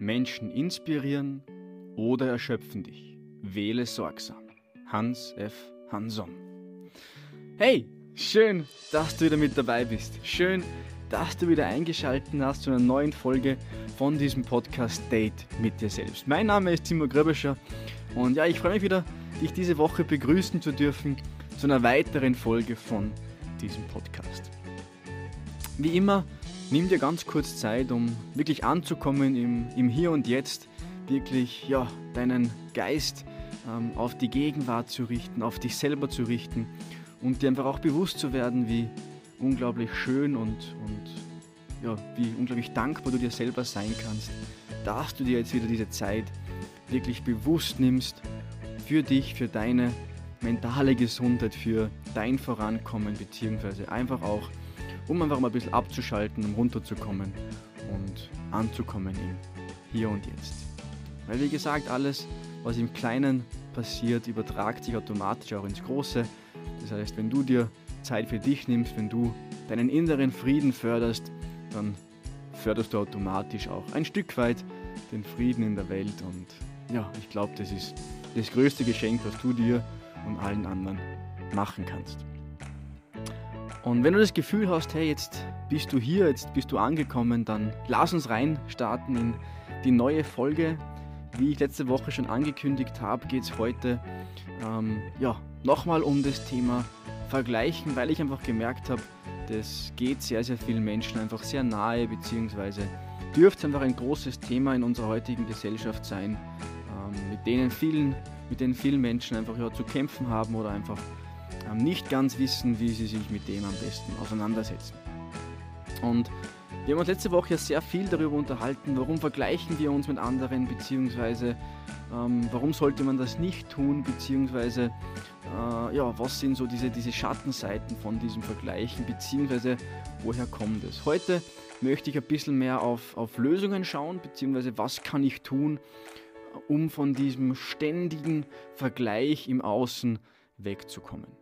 Menschen inspirieren oder erschöpfen dich. Wähle sorgsam. Hans F. Hanson. Hey, schön, dass du wieder mit dabei bist. Schön, dass du wieder eingeschaltet hast zu einer neuen Folge von diesem Podcast Date mit dir selbst. Mein Name ist Timo Gröbescher und ja, ich freue mich wieder, dich diese Woche begrüßen zu dürfen zu einer weiteren Folge von diesem Podcast. Wie immer, nimm dir ganz kurz Zeit, um wirklich anzukommen im, im Hier und Jetzt, wirklich ja, deinen Geist ähm, auf die Gegenwart zu richten, auf dich selber zu richten und dir einfach auch bewusst zu werden, wie unglaublich schön und, und ja, wie unglaublich dankbar du dir selber sein kannst, dass du dir jetzt wieder diese Zeit wirklich bewusst nimmst für dich, für deine mentale Gesundheit, für dein Vorankommen, beziehungsweise einfach auch, um einfach mal ein bisschen abzuschalten, um runterzukommen und anzukommen im Hier und Jetzt. Weil wie gesagt, alles, was im Kleinen passiert, übertragt sich automatisch auch ins Große. Das heißt, wenn du dir Zeit für dich nimmst, wenn du deinen inneren Frieden förderst, dann förderst du automatisch auch ein Stück weit den Frieden in der Welt. Und ja, ich glaube, das ist das größte Geschenk, was du dir und allen anderen machen kannst. Und wenn du das Gefühl hast, hey, jetzt bist du hier, jetzt bist du angekommen, dann lass uns rein starten in die neue Folge. Wie ich letzte Woche schon angekündigt habe, geht es heute ähm, ja, nochmal um das Thema Vergleichen, weil ich einfach gemerkt habe, das geht sehr, sehr vielen Menschen einfach sehr nahe, beziehungsweise dürfte einfach ein großes Thema in unserer heutigen Gesellschaft sein, ähm, mit denen vielen mit denen viele Menschen einfach ja, zu kämpfen haben oder einfach nicht ganz wissen, wie sie sich mit dem am besten auseinandersetzen. Und wir haben uns letzte Woche ja sehr viel darüber unterhalten, warum vergleichen wir uns mit anderen, beziehungsweise ähm, warum sollte man das nicht tun, beziehungsweise äh, ja, was sind so diese, diese Schattenseiten von diesem Vergleichen, beziehungsweise woher kommt es. Heute möchte ich ein bisschen mehr auf, auf Lösungen schauen, beziehungsweise was kann ich tun, um von diesem ständigen Vergleich im Außen wegzukommen.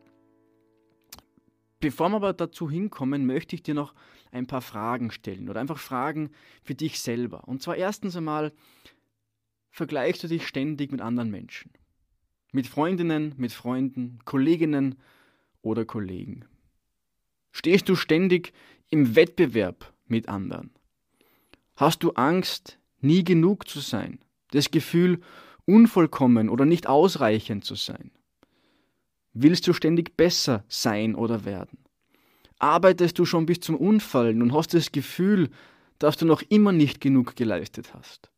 Bevor wir aber dazu hinkommen, möchte ich dir noch ein paar Fragen stellen oder einfach Fragen für dich selber. Und zwar erstens einmal, vergleichst du dich ständig mit anderen Menschen? Mit Freundinnen, mit Freunden, Kolleginnen oder Kollegen? Stehst du ständig im Wettbewerb mit anderen? Hast du Angst, nie genug zu sein? das Gefühl, unvollkommen oder nicht ausreichend zu sein? Willst du ständig besser sein oder werden? Arbeitest du schon bis zum Unfallen und hast das Gefühl, dass du noch immer nicht genug geleistet hast?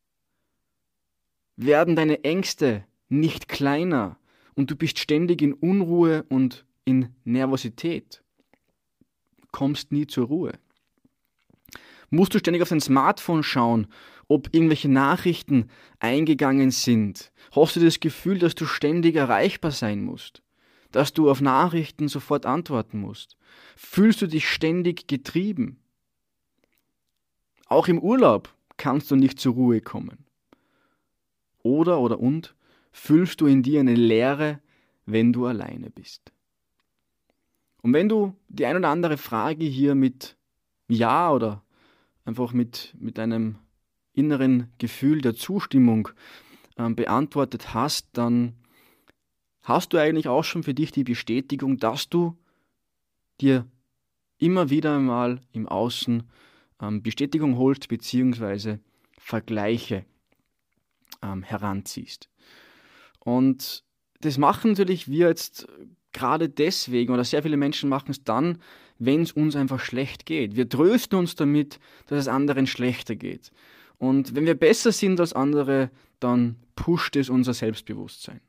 Werden deine Ängste nicht kleiner und du bist ständig in Unruhe und in Nervosität? Kommst nie zur Ruhe? Musst du ständig auf dein Smartphone schauen ob irgendwelche Nachrichten eingegangen sind? Hast du das Gefühl, dass du ständig erreichbar sein musst? Dass du auf Nachrichten sofort antworten musst? Fühlst du dich ständig getrieben? Auch im Urlaub kannst du nicht zur Ruhe kommen. Oder oder und fühlst du in dir eine Leere, wenn du alleine bist? Und wenn du die ein oder andere Frage hier mit Ja oder einfach mit, mit einem inneren Gefühl der Zustimmung ähm, beantwortet hast, dann hast du eigentlich auch schon für dich die Bestätigung, dass du dir immer wieder einmal im Außen ähm, Bestätigung holst bzw. Vergleiche ähm, heranziehst. Und das machen natürlich wir jetzt gerade deswegen oder sehr viele Menschen machen es dann, wenn es uns einfach schlecht geht. Wir trösten uns damit, dass es anderen schlechter geht. Und wenn wir besser sind als andere, dann pusht es unser Selbstbewusstsein.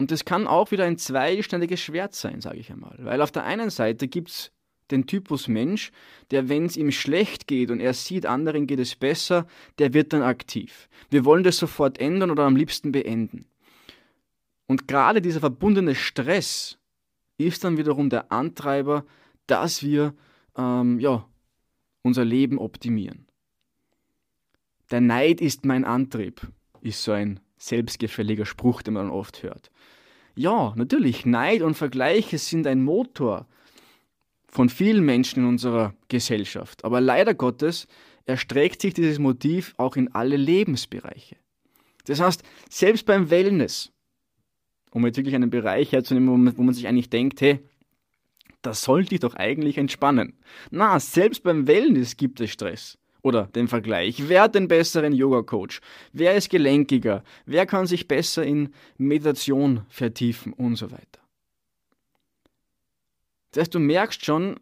Und das kann auch wieder ein zweiständiges Schwert sein, sage ich einmal. Weil auf der einen Seite gibt es den Typus Mensch, der, wenn es ihm schlecht geht und er sieht, anderen geht es besser, der wird dann aktiv. Wir wollen das sofort ändern oder am liebsten beenden. Und gerade dieser verbundene Stress ist dann wiederum der Antreiber, dass wir ähm, ja, unser Leben optimieren. Der Neid ist mein Antrieb, ist so ein selbstgefälliger Spruch, den man oft hört. Ja, natürlich, Neid und Vergleiche sind ein Motor, von vielen Menschen in unserer Gesellschaft. Aber leider Gottes erstreckt sich dieses Motiv auch in alle Lebensbereiche. Das heißt, selbst beim Wellness, um jetzt wirklich einen Bereich herzunehmen, wo man sich eigentlich denkt, hey, das sollte ich doch eigentlich entspannen. Na, selbst beim Wellness gibt es Stress. Oder den Vergleich. Wer hat den besseren Yoga-Coach? Wer ist gelenkiger? Wer kann sich besser in Meditation vertiefen und so weiter? Das heißt, du merkst schon,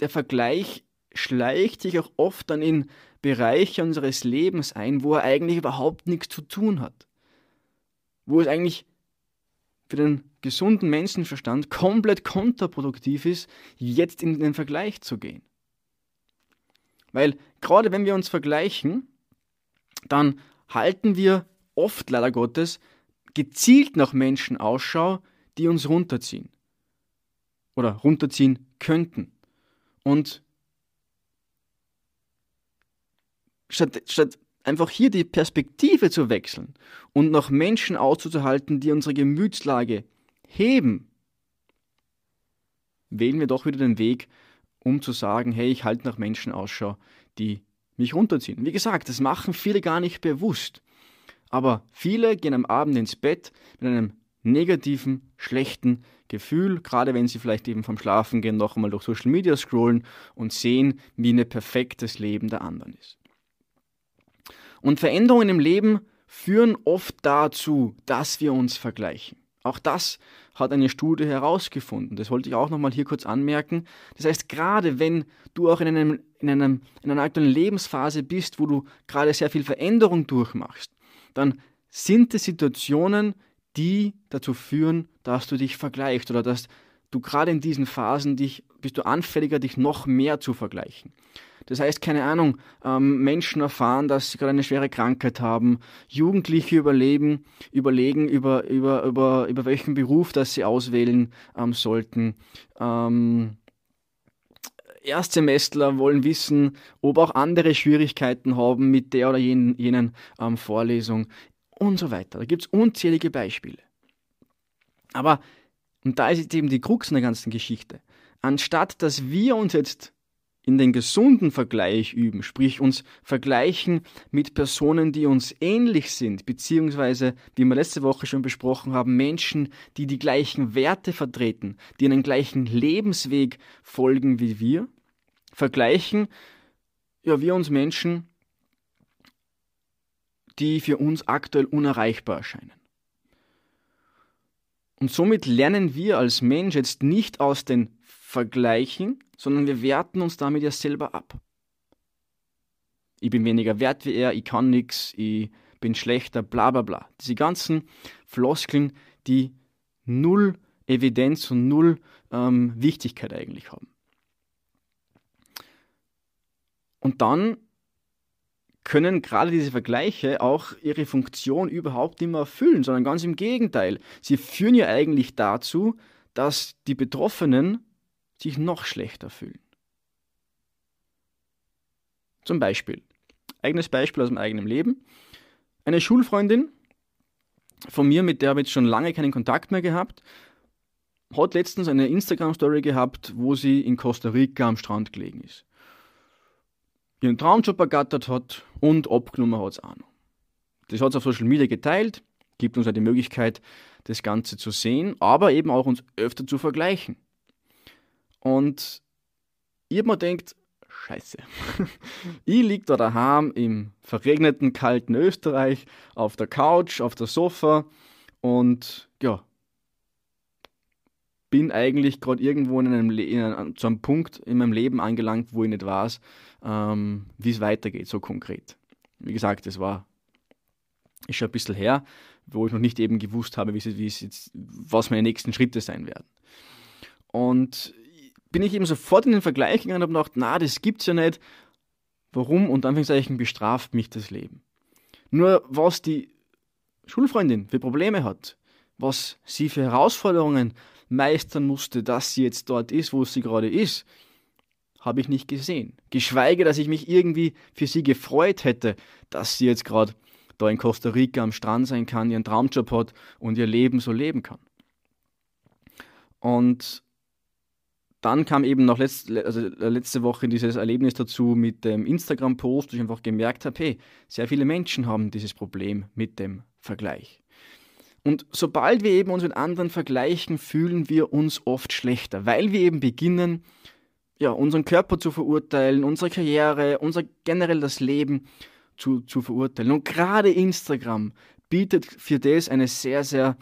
der Vergleich schleicht sich auch oft dann in Bereiche unseres Lebens ein, wo er eigentlich überhaupt nichts zu tun hat. Wo es eigentlich für den gesunden Menschenverstand komplett kontraproduktiv ist, jetzt in den Vergleich zu gehen. Weil gerade wenn wir uns vergleichen, dann halten wir oft leider Gottes gezielt nach Menschen Ausschau, die uns runterziehen oder runterziehen könnten. Und statt, statt einfach hier die Perspektive zu wechseln und nach Menschen auszuhalten, die unsere Gemütslage heben, wählen wir doch wieder den Weg, um zu sagen, hey, ich halte nach Menschen Ausschau, die mich runterziehen. Wie gesagt, das machen viele gar nicht bewusst. Aber viele gehen am Abend ins Bett mit einem negativen, schlechten Gefühl, gerade wenn sie vielleicht eben vom Schlafen gehen noch einmal durch Social Media scrollen und sehen, wie ein perfektes Leben der anderen ist. Und Veränderungen im Leben führen oft dazu, dass wir uns vergleichen. Auch das hat eine Studie herausgefunden. Das wollte ich auch nochmal hier kurz anmerken. Das heißt, gerade wenn du auch in, einem, in, einem, in einer aktuellen Lebensphase bist, wo du gerade sehr viel Veränderung durchmachst, dann sind es Situationen, die dazu führen, dass du dich vergleichst oder dass du gerade in diesen Phasen dich, bist du anfälliger, dich noch mehr zu vergleichen. Das heißt, keine Ahnung, ähm, Menschen erfahren, dass sie gerade eine schwere Krankheit haben, Jugendliche überleben, überlegen über, über, über, über welchen Beruf das sie auswählen ähm, sollten. Ähm, Erstsemestler wollen wissen, ob auch andere Schwierigkeiten haben mit der oder jenen, jenen ähm, Vorlesung und so weiter. Da gibt es unzählige Beispiele. Aber, und da ist jetzt eben die Krux in der ganzen Geschichte, anstatt dass wir uns jetzt in den gesunden Vergleich üben, sprich uns vergleichen mit Personen, die uns ähnlich sind, beziehungsweise, wie wir letzte Woche schon besprochen haben, Menschen, die die gleichen Werte vertreten, die einen gleichen Lebensweg folgen wie wir, vergleichen ja, wir uns Menschen, die für uns aktuell unerreichbar erscheinen. Und somit lernen wir als Mensch jetzt nicht aus den Vergleichen, sondern wir werten uns damit ja selber ab. Ich bin weniger wert wie er, ich kann nichts, ich bin schlechter, bla bla bla. Diese ganzen Floskeln, die null Evidenz und null ähm, Wichtigkeit eigentlich haben. Und dann können gerade diese Vergleiche auch ihre Funktion überhaupt nicht mehr erfüllen, sondern ganz im Gegenteil. Sie führen ja eigentlich dazu, dass die Betroffenen sich noch schlechter fühlen. Zum Beispiel, eigenes Beispiel aus dem eigenen Leben. Eine Schulfreundin von mir, mit der habe ich jetzt schon lange keinen Kontakt mehr gehabt, hat letztens eine Instagram-Story gehabt, wo sie in Costa Rica am Strand gelegen ist. Ihren Traumjob ergattert hat und abgenommen hat es auch noch. Das hat sie auf Social Media geteilt, gibt uns ja die Möglichkeit, das Ganze zu sehen, aber eben auch uns öfter zu vergleichen. Und ich habe mir gedacht, scheiße, ich liege da daheim im verregneten, kalten Österreich auf der Couch, auf der Sofa und ja, bin eigentlich gerade irgendwo in einem, in einem, zu einem Punkt in meinem Leben angelangt, wo ich nicht weiß, ähm, wie es weitergeht, so konkret. Wie gesagt, das war ist schon ein bisschen her, wo ich noch nicht eben gewusst habe, es, wie es jetzt, was meine nächsten Schritte sein werden. Und bin ich eben sofort in den Vergleich gegangen und habe gedacht, na, das gibt's ja nicht. Warum? Und Anführungszeichen bestraft mich das Leben. Nur was die Schulfreundin für Probleme hat, was sie für Herausforderungen meistern musste, dass sie jetzt dort ist, wo sie gerade ist, habe ich nicht gesehen. Geschweige, dass ich mich irgendwie für sie gefreut hätte, dass sie jetzt gerade da in Costa Rica am Strand sein kann, ihren Traumjob hat und ihr Leben so leben kann. Und dann kam eben noch letzte, also letzte Woche dieses Erlebnis dazu mit dem Instagram-Post, wo ich einfach gemerkt habe, hey, sehr viele Menschen haben dieses Problem mit dem Vergleich. Und sobald wir eben uns mit anderen vergleichen, fühlen wir uns oft schlechter, weil wir eben beginnen, ja, unseren Körper zu verurteilen, unsere Karriere, unser generell das Leben zu, zu verurteilen. Und gerade Instagram bietet für das eine sehr, sehr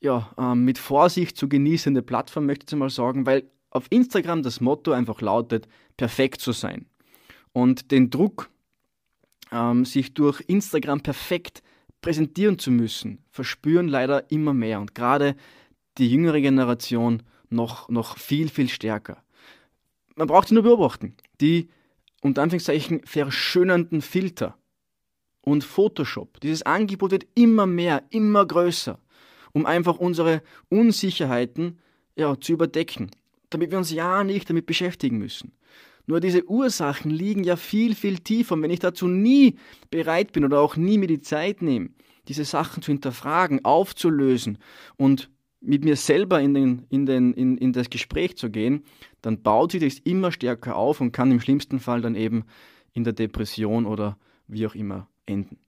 ja, äh, mit Vorsicht zu genießende Plattform, möchte ich mal sagen, weil auf Instagram das Motto einfach lautet, perfekt zu sein. Und den Druck, ähm, sich durch Instagram perfekt präsentieren zu müssen, verspüren leider immer mehr und gerade die jüngere Generation noch, noch viel, viel stärker. Man braucht sie nur beobachten. Die unter Anführungszeichen verschönernden Filter und Photoshop. Dieses Angebot wird immer mehr, immer größer, um einfach unsere Unsicherheiten ja, zu überdecken damit wir uns ja nicht damit beschäftigen müssen. Nur diese Ursachen liegen ja viel, viel tiefer. Und wenn ich dazu nie bereit bin oder auch nie mir die Zeit nehme, diese Sachen zu hinterfragen, aufzulösen und mit mir selber in, den, in, den, in, in das Gespräch zu gehen, dann baut sich das immer stärker auf und kann im schlimmsten Fall dann eben in der Depression oder wie auch immer enden.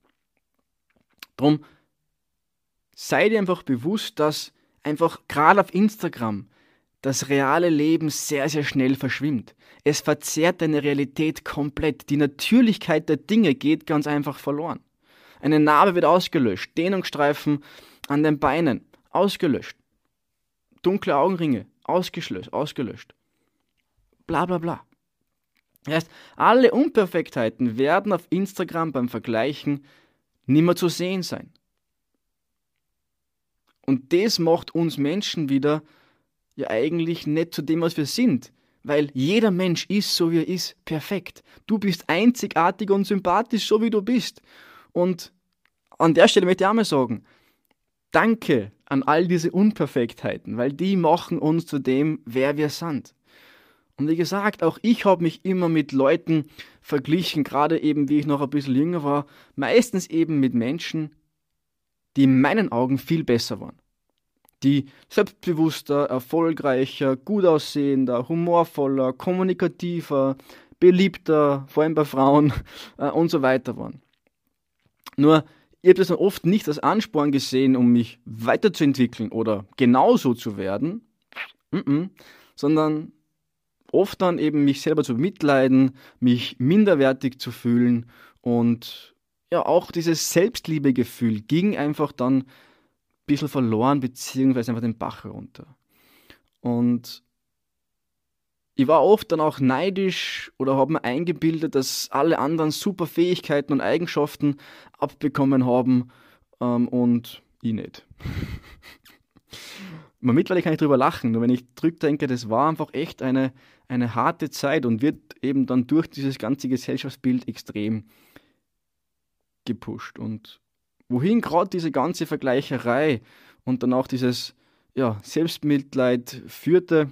Drum sei dir einfach bewusst, dass einfach gerade auf Instagram das reale Leben sehr, sehr schnell verschwimmt. Es verzerrt deine Realität komplett. Die Natürlichkeit der Dinge geht ganz einfach verloren. Eine Narbe wird ausgelöscht, Dehnungsstreifen an den Beinen ausgelöscht, dunkle Augenringe ausgelöscht, ausgelöscht. Bla bla bla. Das heißt, alle Unperfektheiten werden auf Instagram beim Vergleichen nimmer zu sehen sein. Und das macht uns Menschen wieder ja eigentlich nicht zu dem, was wir sind. Weil jeder Mensch ist, so wie er ist, perfekt. Du bist einzigartig und sympathisch, so wie du bist. Und an der Stelle möchte ich auch mal sagen, danke an all diese Unperfektheiten, weil die machen uns zu dem, wer wir sind. Und wie gesagt, auch ich habe mich immer mit Leuten verglichen, gerade eben wie ich noch ein bisschen jünger war, meistens eben mit Menschen, die in meinen Augen viel besser waren die selbstbewusster, erfolgreicher, gut aussehender, humorvoller, kommunikativer, beliebter, vor allem bei Frauen äh, und so weiter waren. Nur, ich habe das dann oft nicht als Ansporn gesehen, um mich weiterzuentwickeln oder genauso zu werden, mm -mm, sondern oft dann eben mich selber zu mitleiden, mich minderwertig zu fühlen und ja, auch dieses Selbstliebegefühl ging einfach dann bisschen verloren, beziehungsweise einfach den Bach runter. Und ich war oft dann auch neidisch oder habe mir eingebildet, dass alle anderen super Fähigkeiten und Eigenschaften abbekommen haben ähm, und ich nicht. mittlerweile kann ich darüber lachen, nur wenn ich zurückdenke, das war einfach echt eine, eine harte Zeit und wird eben dann durch dieses ganze Gesellschaftsbild extrem gepusht. Und wohin gerade diese ganze Vergleicherei und dann auch dieses ja, Selbstmitleid führte,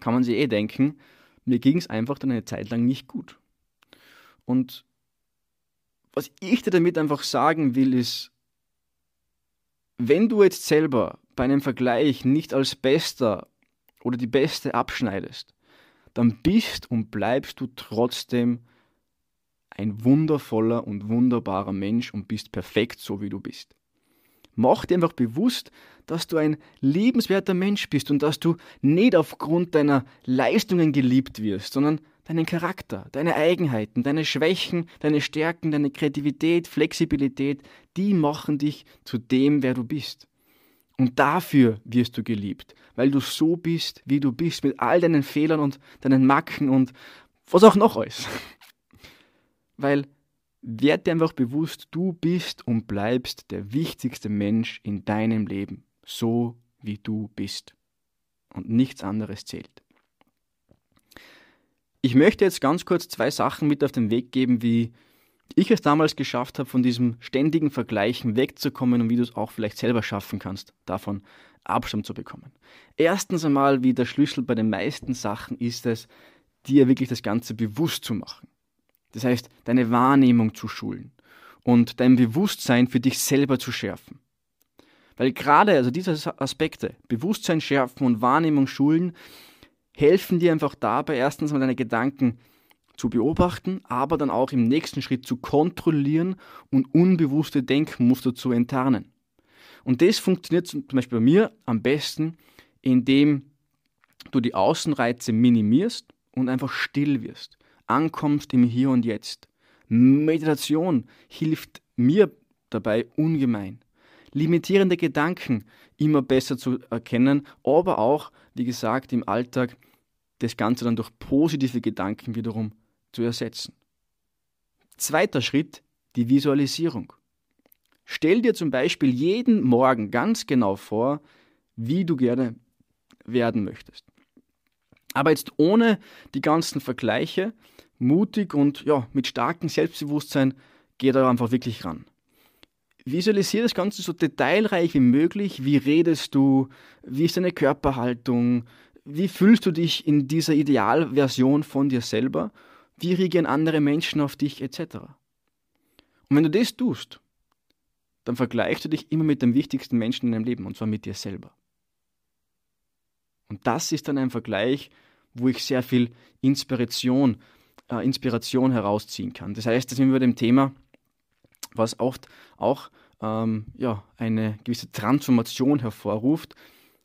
kann man sich eh denken, mir ging es einfach dann eine Zeit lang nicht gut. Und was ich dir damit einfach sagen will, ist, wenn du jetzt selber bei einem Vergleich nicht als Bester oder die Beste abschneidest, dann bist und bleibst du trotzdem ein wundervoller und wunderbarer Mensch und bist perfekt so, wie du bist. Mach dir einfach bewusst, dass du ein liebenswerter Mensch bist und dass du nicht aufgrund deiner Leistungen geliebt wirst, sondern deinen Charakter, deine Eigenheiten, deine Schwächen, deine Stärken, deine Kreativität, Flexibilität, die machen dich zu dem, wer du bist. Und dafür wirst du geliebt, weil du so bist, wie du bist, mit all deinen Fehlern und deinen Macken und was auch noch alles weil werd dir einfach bewusst, du bist und bleibst der wichtigste Mensch in deinem Leben, so wie du bist. Und nichts anderes zählt. Ich möchte jetzt ganz kurz zwei Sachen mit auf den Weg geben, wie ich es damals geschafft habe, von diesem ständigen Vergleichen wegzukommen und wie du es auch vielleicht selber schaffen kannst, davon Abstand zu bekommen. Erstens einmal, wie der Schlüssel bei den meisten Sachen ist es, dir wirklich das Ganze bewusst zu machen. Das heißt, deine Wahrnehmung zu schulen und dein Bewusstsein für dich selber zu schärfen. Weil gerade also diese Aspekte, Bewusstsein schärfen und Wahrnehmung schulen, helfen dir einfach dabei, erstens mal deine Gedanken zu beobachten, aber dann auch im nächsten Schritt zu kontrollieren und unbewusste Denkmuster zu enttarnen. Und das funktioniert zum Beispiel bei mir am besten, indem du die Außenreize minimierst und einfach still wirst, ankommst im Hier und Jetzt. Meditation hilft mir dabei ungemein. Limitierende Gedanken immer besser zu erkennen, aber auch, wie gesagt, im Alltag das Ganze dann durch positive Gedanken wiederum zu ersetzen. Zweiter Schritt, die Visualisierung. Stell dir zum Beispiel jeden Morgen ganz genau vor, wie du gerne werden möchtest. Aber jetzt ohne die ganzen Vergleiche, mutig und ja, mit starkem Selbstbewusstsein, geh da einfach wirklich ran. Visualisiere das Ganze so detailreich wie möglich. Wie redest du? Wie ist deine Körperhaltung? Wie fühlst du dich in dieser Idealversion von dir selber? Wie reagieren andere Menschen auf dich etc. Und wenn du das tust, dann vergleichst du dich immer mit dem wichtigsten Menschen in deinem Leben, und zwar mit dir selber. Und das ist dann ein Vergleich, wo ich sehr viel Inspiration, äh, Inspiration herausziehen kann. Das heißt, da sind wir bei dem Thema, was oft auch ähm, ja, eine gewisse Transformation hervorruft.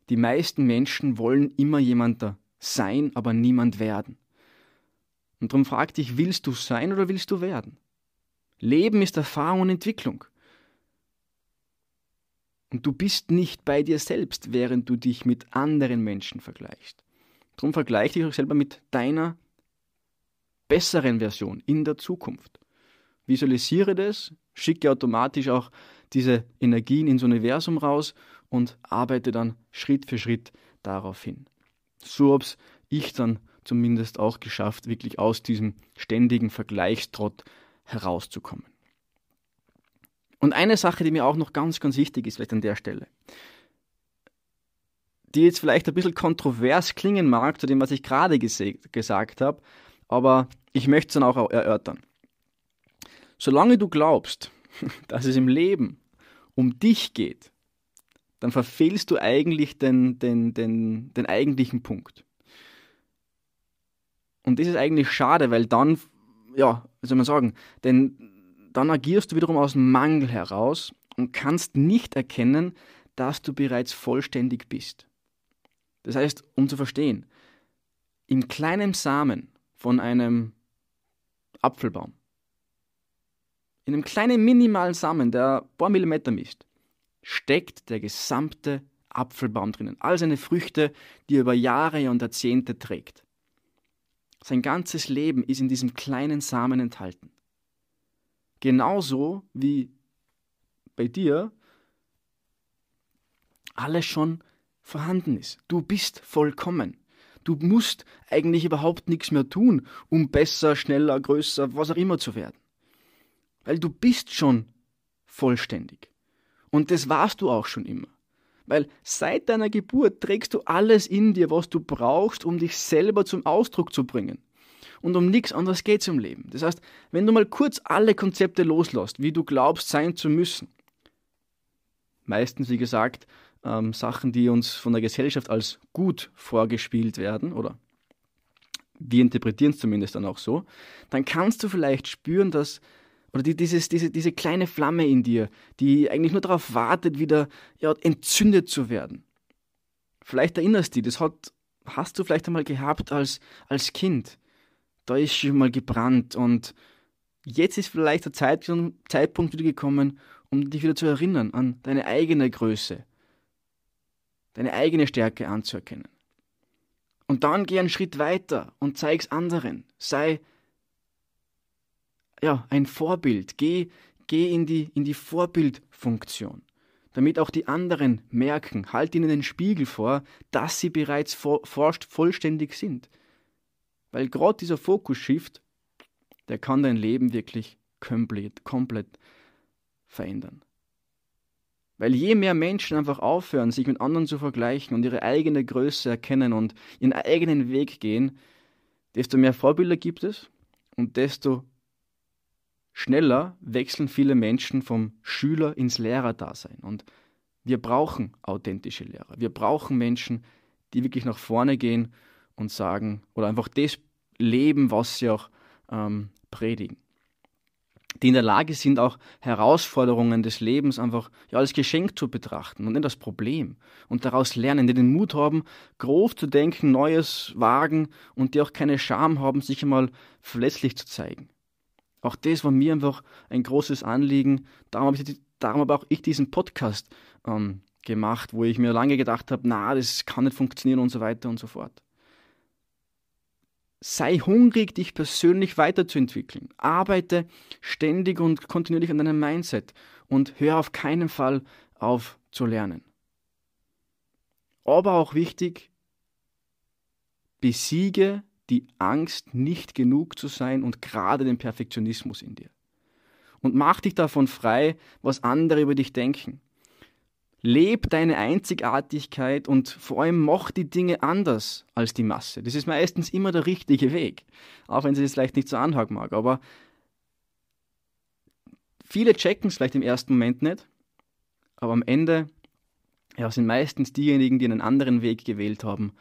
Die meisten Menschen wollen immer jemand sein, aber niemand werden. Und darum frag dich, willst du sein oder willst du werden? Leben ist Erfahrung und Entwicklung. Und du bist nicht bei dir selbst, während du dich mit anderen Menschen vergleichst. Darum vergleich dich auch selber mit deiner besseren Version in der Zukunft. Visualisiere das, schicke automatisch auch diese Energien ins Universum raus und arbeite dann Schritt für Schritt darauf hin. So habe ich dann zumindest auch geschafft, wirklich aus diesem ständigen Vergleichstrott herauszukommen. Und eine Sache, die mir auch noch ganz, ganz wichtig ist, vielleicht an der Stelle, die jetzt vielleicht ein bisschen kontrovers klingen mag zu dem, was ich gerade gesagt habe, aber ich möchte es dann auch erörtern. Solange du glaubst, dass es im Leben um dich geht, dann verfehlst du eigentlich den, den, den, den eigentlichen Punkt. Und das ist eigentlich schade, weil dann, ja, wie soll man sagen, denn dann agierst du wiederum aus Mangel heraus und kannst nicht erkennen, dass du bereits vollständig bist. Das heißt, um zu verstehen, in kleinem Samen von einem Apfelbaum, in einem kleinen minimalen Samen, der ein paar Millimeter misst, steckt der gesamte Apfelbaum drinnen. All seine Früchte, die er über Jahre und Jahrzehnte trägt. Sein ganzes Leben ist in diesem kleinen Samen enthalten. Genauso wie bei dir alles schon vorhanden ist. Du bist vollkommen. Du musst eigentlich überhaupt nichts mehr tun, um besser, schneller, größer, was auch immer zu werden. Weil du bist schon vollständig. Und das warst du auch schon immer. Weil seit deiner Geburt trägst du alles in dir, was du brauchst, um dich selber zum Ausdruck zu bringen. Und um nichts anderes geht es im Leben. Das heißt, wenn du mal kurz alle Konzepte loslässt, wie du glaubst sein zu müssen, meistens, wie gesagt, ähm, Sachen, die uns von der Gesellschaft als gut vorgespielt werden, oder wir interpretieren es zumindest dann auch so, dann kannst du vielleicht spüren, dass oder die, dieses, diese, diese kleine Flamme in dir, die eigentlich nur darauf wartet, wieder ja, entzündet zu werden. Vielleicht erinnerst du dich, das hat, hast du vielleicht einmal gehabt als, als Kind. Da ist schon mal gebrannt und jetzt ist vielleicht der Zeit, Zeitpunkt wieder gekommen, um dich wieder zu erinnern an deine eigene Größe, deine eigene Stärke anzuerkennen. Und dann geh einen Schritt weiter und zeig's anderen. Sei ja, ein Vorbild. Geh, geh in, die, in die Vorbildfunktion, damit auch die anderen merken, halt ihnen den Spiegel vor, dass sie bereits vor, vollständig sind. Weil gerade dieser Fokus-Shift, der kann dein Leben wirklich komplett, komplett verändern. Weil je mehr Menschen einfach aufhören, sich mit anderen zu vergleichen und ihre eigene Größe erkennen und ihren eigenen Weg gehen, desto mehr Vorbilder gibt es und desto schneller wechseln viele Menschen vom Schüler ins Lehrerdasein. Und wir brauchen authentische Lehrer. Wir brauchen Menschen, die wirklich nach vorne gehen und sagen oder einfach das leben, was sie auch ähm, predigen. Die in der Lage sind, auch Herausforderungen des Lebens einfach ja, als Geschenk zu betrachten und nicht als Problem und daraus lernen, die den Mut haben, groß zu denken, Neues wagen und die auch keine Scham haben, sich einmal verletzlich zu zeigen. Auch das war mir einfach ein großes Anliegen. Darum habe ich, darum habe auch ich diesen Podcast ähm, gemacht, wo ich mir lange gedacht habe, na, das kann nicht funktionieren und so weiter und so fort. Sei hungrig, dich persönlich weiterzuentwickeln. Arbeite ständig und kontinuierlich an deinem Mindset und hör auf keinen Fall auf zu lernen. Aber auch wichtig, besiege die Angst, nicht genug zu sein und gerade den Perfektionismus in dir. Und mach dich davon frei, was andere über dich denken. Leb deine Einzigartigkeit und vor allem mach die Dinge anders als die Masse. Das ist meistens immer der richtige Weg, auch wenn sie es vielleicht nicht so anhaken mag. Aber viele checken es vielleicht im ersten Moment nicht, aber am Ende ja, sind meistens diejenigen, die einen anderen Weg gewählt haben,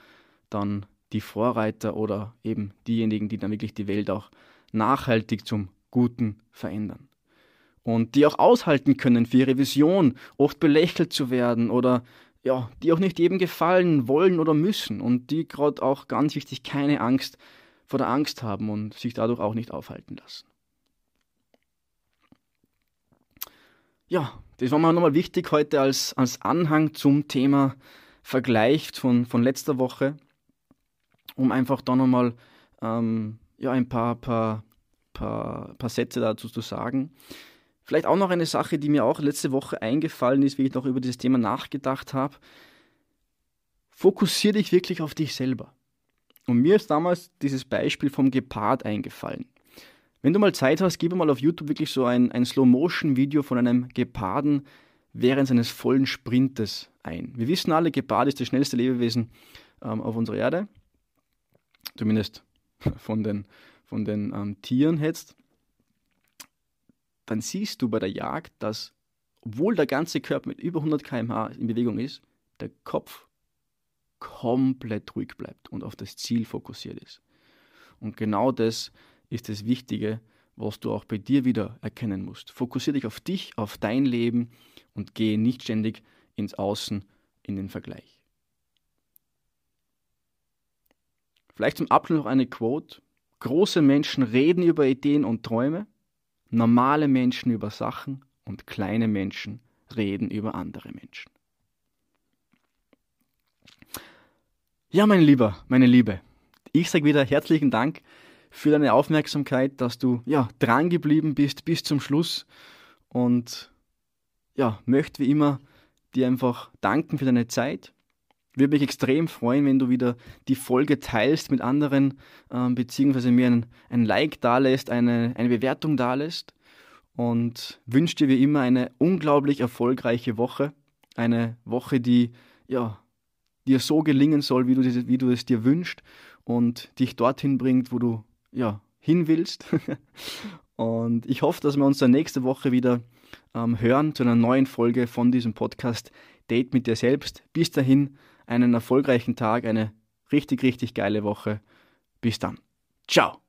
dann die Vorreiter oder eben diejenigen, die dann wirklich die Welt auch nachhaltig zum Guten verändern und die auch aushalten können für ihre Vision, oft belächelt zu werden oder ja, die auch nicht jedem gefallen wollen oder müssen und die gerade auch ganz wichtig keine Angst vor der Angst haben und sich dadurch auch nicht aufhalten lassen. Ja, das war mir nochmal wichtig heute als, als Anhang zum Thema Vergleich von, von letzter Woche, um einfach da nochmal ähm, ja, ein paar, paar, paar, paar Sätze dazu zu sagen. Vielleicht auch noch eine Sache, die mir auch letzte Woche eingefallen ist, wie ich noch über dieses Thema nachgedacht habe. Fokussiere dich wirklich auf dich selber. Und mir ist damals dieses Beispiel vom Gepard eingefallen. Wenn du mal Zeit hast, gib mal auf YouTube wirklich so ein, ein Slow-Motion-Video von einem Geparden während seines vollen Sprintes ein. Wir wissen alle, Gepard ist das schnellste Lebewesen ähm, auf unserer Erde. Zumindest von den, von den ähm, Tieren jetzt dann siehst du bei der Jagd, dass, obwohl der ganze Körper mit über 100 km/h in Bewegung ist, der Kopf komplett ruhig bleibt und auf das Ziel fokussiert ist. Und genau das ist das Wichtige, was du auch bei dir wieder erkennen musst. Fokussiere dich auf dich, auf dein Leben und gehe nicht ständig ins Außen in den Vergleich. Vielleicht zum Abschluss noch eine Quote. Große Menschen reden über Ideen und Träume, Normale Menschen über Sachen und kleine Menschen reden über andere Menschen. Ja, mein Lieber, meine Liebe, ich sage wieder herzlichen Dank für deine Aufmerksamkeit, dass du ja dran geblieben bist bis zum Schluss und ja, möchte wie immer dir einfach danken für deine Zeit. Würde mich extrem freuen, wenn du wieder die Folge teilst mit anderen, äh, beziehungsweise mir ein, ein Like dalässt, eine, eine Bewertung dalässt. Und wünsche dir wie immer eine unglaublich erfolgreiche Woche. Eine Woche, die ja, dir so gelingen soll, wie du, wie du es dir wünschst und dich dorthin bringt, wo du ja, hin willst. und ich hoffe, dass wir uns dann nächste Woche wieder ähm, hören zu einer neuen Folge von diesem Podcast Date mit dir selbst. Bis dahin einen erfolgreichen Tag, eine richtig, richtig geile Woche. Bis dann. Ciao.